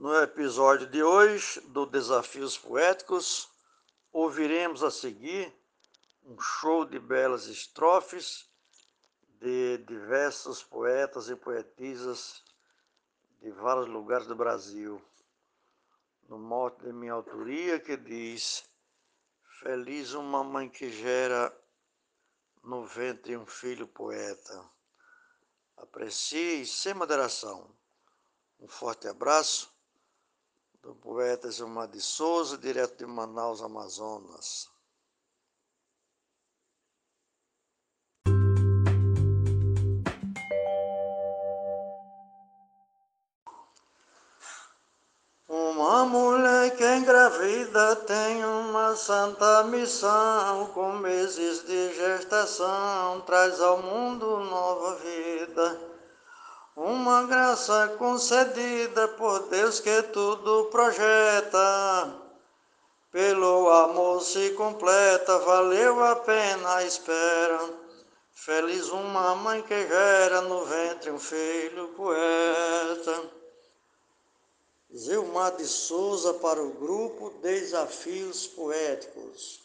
No episódio de hoje do Desafios Poéticos, ouviremos a seguir um show de belas estrofes de diversos poetas e poetisas de vários lugares do Brasil. No mote de minha autoria que diz: Feliz uma mãe que gera no ventre um filho poeta. Aprecie sem moderação. Um forte abraço do poeta Gilmar de Souza, direto de Manaus, Amazonas. Uma mulher que engravida tem uma santa missão, com meses de gestação, traz ao mundo nova vida. Uma graça concedida por Deus que tudo projeta. Pelo amor se completa, valeu a pena a espera. Feliz uma mãe que gera no ventre um filho poeta. Zilmar de Souza para o grupo Desafios Poéticos.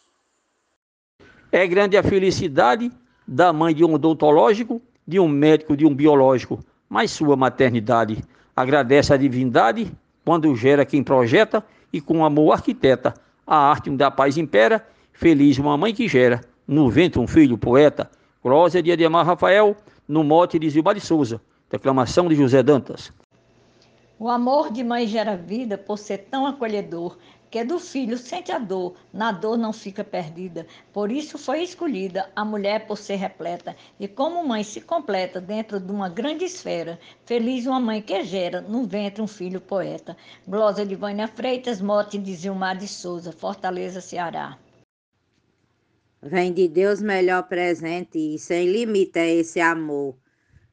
É grande a felicidade da mãe de um odontológico, de um médico, de um biológico mas sua maternidade. Agradece a divindade quando gera quem projeta e com amor arquiteta. A arte da paz impera, feliz uma mãe que gera, no ventre um filho poeta. Glória de Ademar Rafael, no mote de Zilmar de Souza. Declamação de José Dantas. O amor de mãe gera vida por ser tão acolhedor, que é do filho sente a dor, na dor não fica perdida. Por isso foi escolhida a mulher por ser repleta, e como mãe se completa dentro de uma grande esfera. Feliz uma mãe que gera no ventre um filho poeta. Glosa de Vânia Freitas, mote de Zilmar de Souza, Fortaleza, Ceará. Vem de Deus melhor presente e sem limite é esse amor.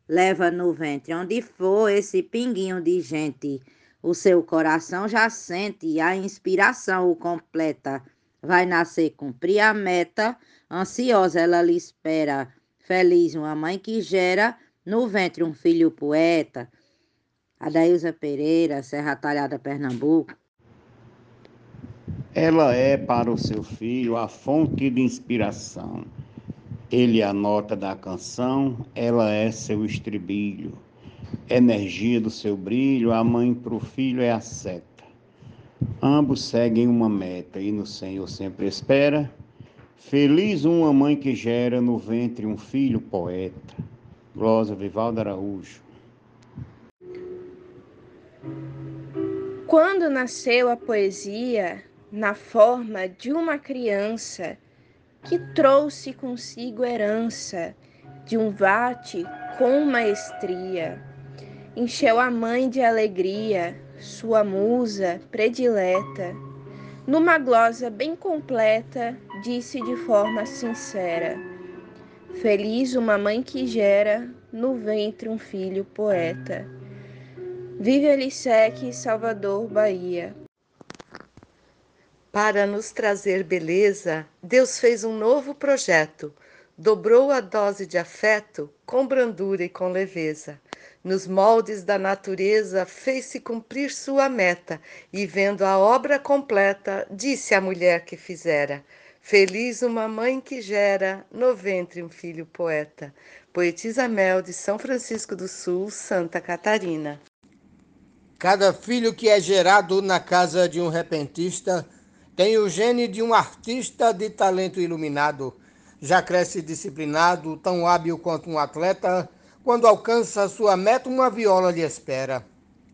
Leva no ventre onde for esse pinguinho de gente o seu coração já sente a inspiração o completa. Vai nascer cumprir a meta, ansiosa ela lhe espera. Feliz uma mãe que gera no ventre um filho poeta. Adailza Pereira, Serra Talhada, Pernambuco. Ela é para o seu filho a fonte de inspiração. Ele é a nota da canção, ela é seu estribilho energia do seu brilho, a mãe para o filho é a seta. Ambos seguem uma meta e no Senhor sempre espera. Feliz uma mãe que gera no ventre um filho poeta. Glosa Vivaldo Araújo. Quando nasceu a poesia na forma de uma criança que trouxe consigo herança de um vate com maestria encheu a mãe de alegria, sua musa predileta. Numa glosa bem completa, disse de forma sincera: Feliz uma mãe que gera no ventre um filho poeta. Vive Elisec, Salvador, Bahia. Para nos trazer beleza, Deus fez um novo projeto. Dobrou a dose de afeto com brandura e com leveza nos moldes da natureza, fez-se cumprir sua meta, e vendo a obra completa, disse à mulher que fizera: Feliz uma mãe que gera no ventre um filho poeta. Poetisa Mel de São Francisco do Sul, Santa Catarina. Cada filho que é gerado na casa de um repentista tem o gene de um artista de talento iluminado. Já cresce disciplinado, tão hábil quanto um atleta quando alcança sua meta, uma viola lhe espera.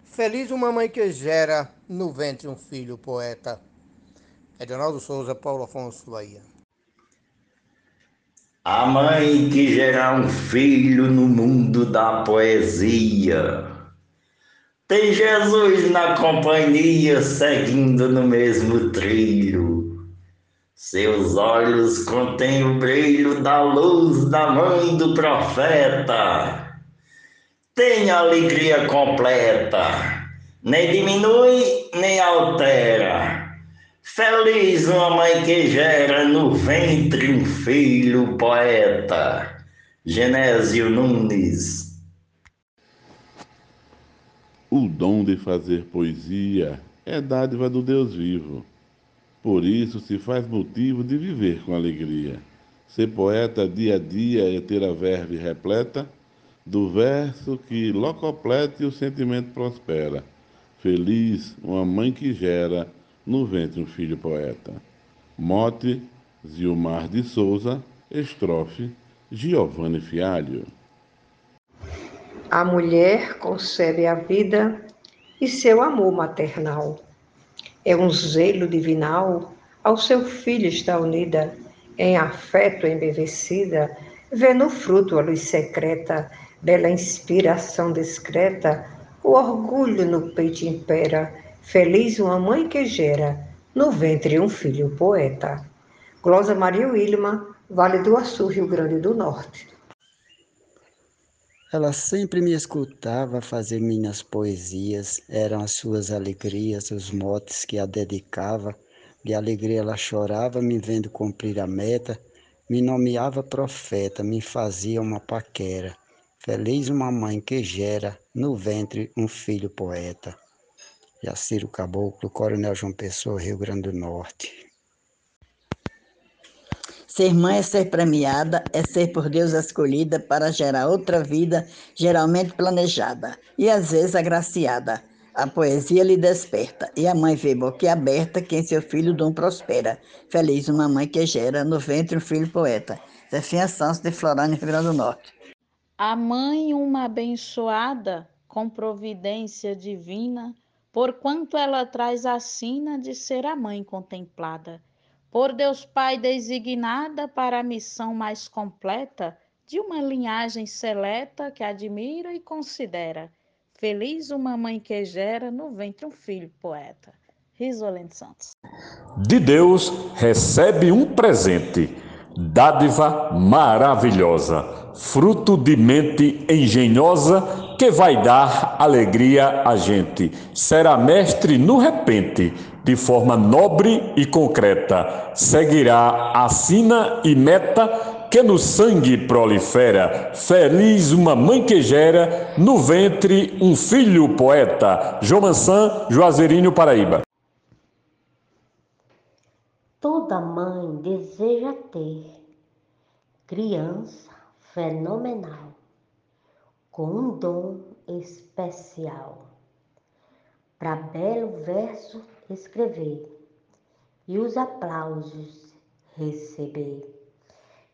Feliz uma mãe que gera no ventre um filho poeta. Edinaldo Souza, Paulo Afonso, Bahia. A mãe que gera um filho no mundo da poesia. Tem Jesus na companhia, seguindo no mesmo trilho. Seus olhos contêm o brilho da luz da mãe do profeta tem alegria completa, nem diminui nem altera. Feliz uma mãe que gera no ventre um filho poeta. Genésio Nunes. O dom de fazer poesia é dádiva do Deus vivo. Por isso se faz motivo de viver com alegria. Ser poeta dia a dia é ter a verve repleta do verso que locoplete o sentimento prospera. Feliz uma mãe que gera no ventre um filho poeta. Mote Zilmar de Souza, estrofe Giovanni Fialho. A mulher concebe a vida e seu amor maternal. É um zelo divinal, ao seu filho está unida, em afeto embevecida, vê no fruto a luz secreta, bela inspiração discreta, o orgulho no peito impera, feliz uma mãe que gera, no ventre um filho poeta. Glosa Maria Wilma, Vale do Açu, Rio Grande do Norte. Ela sempre me escutava fazer minhas poesias, eram as suas alegrias, os motes que a dedicava. De alegria ela chorava, me vendo cumprir a meta, me nomeava profeta, me fazia uma paquera. Feliz uma mãe que gera no ventre um filho poeta. Jaciro Caboclo, Coronel João Pessoa, Rio Grande do Norte. Ser mãe é ser premiada, é ser por Deus escolhida para gerar outra vida, geralmente planejada e às vezes agraciada. A poesia lhe desperta e a mãe vê boquiaberta quem seu filho dom prospera. Feliz uma mãe que gera no ventre um filho poeta. Zefinha Santos de Florânia, Rio Grande do Norte. A mãe uma abençoada com providência divina, porquanto ela traz a sina de ser a mãe contemplada por Deus Pai designada para a missão mais completa de uma linhagem seleta que admira e considera. Feliz uma mãe que gera no ventre um filho poeta. Risolente Santos. De Deus recebe um presente, dádiva maravilhosa, fruto de mente engenhosa que vai dar alegria a gente. Será mestre no repente de forma nobre e concreta. Seguirá a sina e meta que no sangue prolifera. Feliz uma mãe que gera no ventre um filho poeta. João Mansan, Juazeirinho, Paraíba. Toda mãe deseja ter criança fenomenal, com um dom especial para belo verso escrever e os aplausos receber.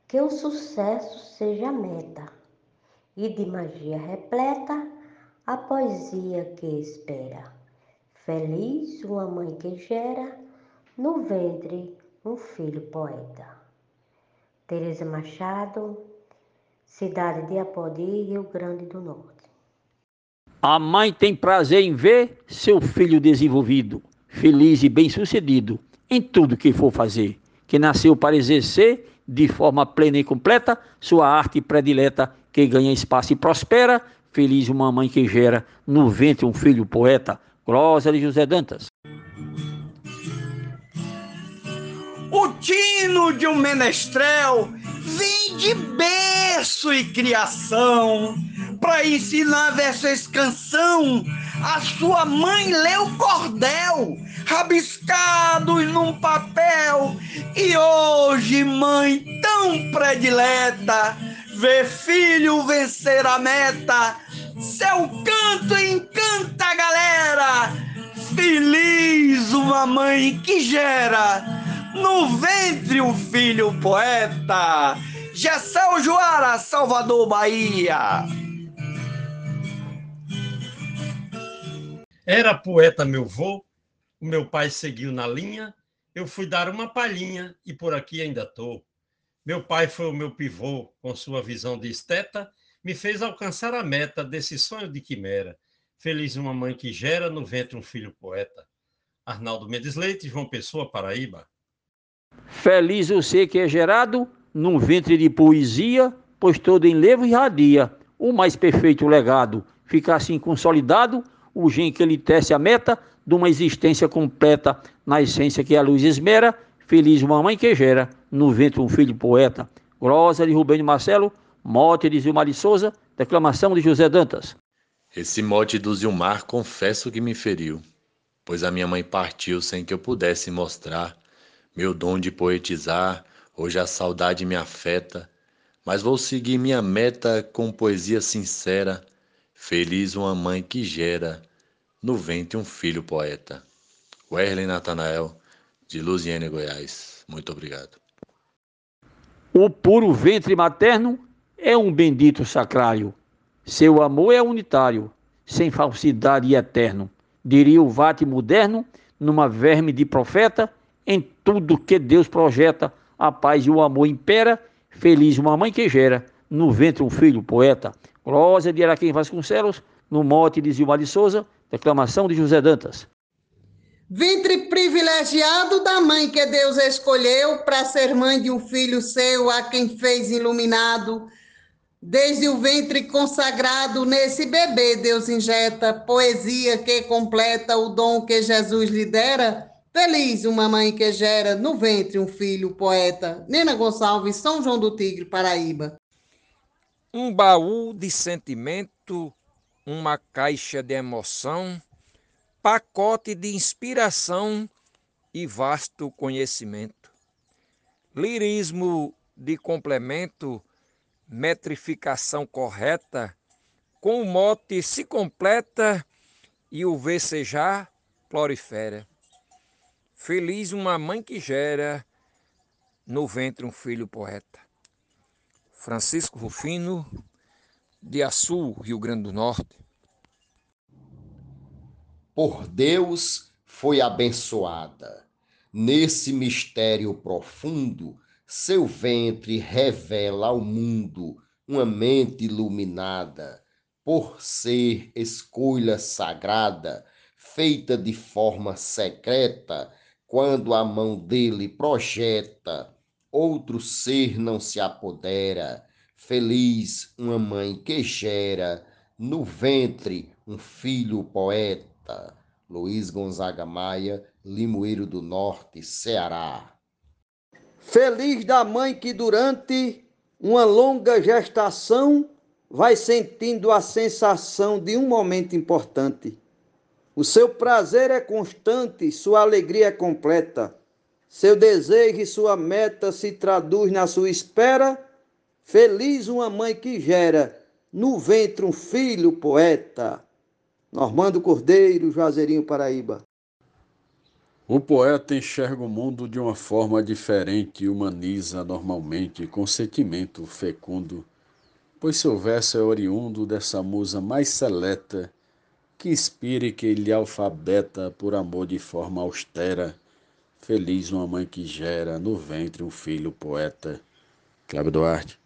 Que o sucesso seja a meta e de magia repleta a poesia que espera. Feliz uma mãe que gera no ventre um filho poeta. Tereza Machado, cidade de Apodi, Rio Grande do Norte. A mãe tem prazer em ver seu filho desenvolvido, feliz e bem-sucedido em tudo que for fazer, que nasceu para exercer de forma plena e completa sua arte predileta, que ganha espaço e prospera, feliz uma mãe que gera no ventre um filho poeta. Glória de José Dantas. O tino de um menestrel vem de berço e criação para ensinar versos canção. A sua mãe leu cordel, rabiscados num papel. E hoje, mãe tão predileta, vê filho vencer a meta. Seu canto encanta a galera. Feliz uma mãe que gera no ventre um filho poeta. Gessel Joara, Salvador, Bahia. Era poeta meu vô, o meu pai seguiu na linha, eu fui dar uma palhinha e por aqui ainda tô. Meu pai foi o meu pivô, com sua visão de esteta, me fez alcançar a meta desse sonho de quimera. Feliz uma mãe que gera no ventre um filho poeta. Arnaldo Mendes Leite, João Pessoa, Paraíba. Feliz você que é gerado num ventre de poesia, pois todo enlevo irradia o mais perfeito legado. Fica assim consolidado o gen que lhe tece a meta de uma existência completa na essência que a luz esmera, feliz uma mãe que gera no ventre um filho poeta. Glosa de Rubem de Marcelo, mote de Zilmar de Souza, declamação de José Dantas. Esse mote do Zilmar confesso que me feriu, pois a minha mãe partiu sem que eu pudesse mostrar meu dom de poetizar. Hoje a saudade me afeta, mas vou seguir minha meta com poesia sincera. Feliz uma mãe que gera no ventre um filho poeta. Werlen Natanael, de Luziane, Goiás. Muito obrigado. O puro ventre materno é um bendito sacrário. Seu amor é unitário, sem falsidade e eterno. Diria o vate moderno, numa verme de profeta, em tudo que Deus projeta, a paz e o amor impera, feliz uma mãe que gera, no ventre um filho poeta. Glória de Araquém Vasconcelos, no mote de Zilmar de Souza, declamação de José Dantas. Ventre privilegiado da mãe que Deus escolheu para ser mãe de um filho seu, a quem fez iluminado Desde o ventre consagrado, nesse bebê, Deus injeta poesia que completa o dom que Jesus lhe dera. Feliz uma mãe que gera no ventre um filho poeta. Nena Gonçalves, São João do Tigre, Paraíba. Um baú de sentimento, uma caixa de emoção, pacote de inspiração e vasto conhecimento. Lirismo de complemento metrificação correta, com o mote se completa e o vecejar prolifera. Feliz uma mãe que gera no ventre um filho poeta. Francisco Rufino, de Açu, Rio Grande do Norte. Por Deus foi abençoada. Nesse mistério profundo, seu ventre revela ao mundo uma mente iluminada, por ser escolha sagrada, feita de forma secreta, quando a mão dele projeta, outro ser não se apodera. Feliz uma mãe que gera no ventre um filho poeta. Luiz Gonzaga Maia, Limoeiro do Norte, Ceará. Feliz da mãe que durante uma longa gestação vai sentindo a sensação de um momento importante. O seu prazer é constante, sua alegria é completa. Seu desejo e sua meta se traduz na sua espera. Feliz uma mãe que gera no ventre um filho poeta. Normando Cordeiro, Juazeirinho, Paraíba. O poeta enxerga o mundo de uma forma diferente e humaniza normalmente com sentimento fecundo, pois seu verso é oriundo dessa musa mais seleta que inspira e que lhe alfabeta por amor de forma austera. Feliz uma mãe que gera no ventre um filho poeta. Cláudio Duarte.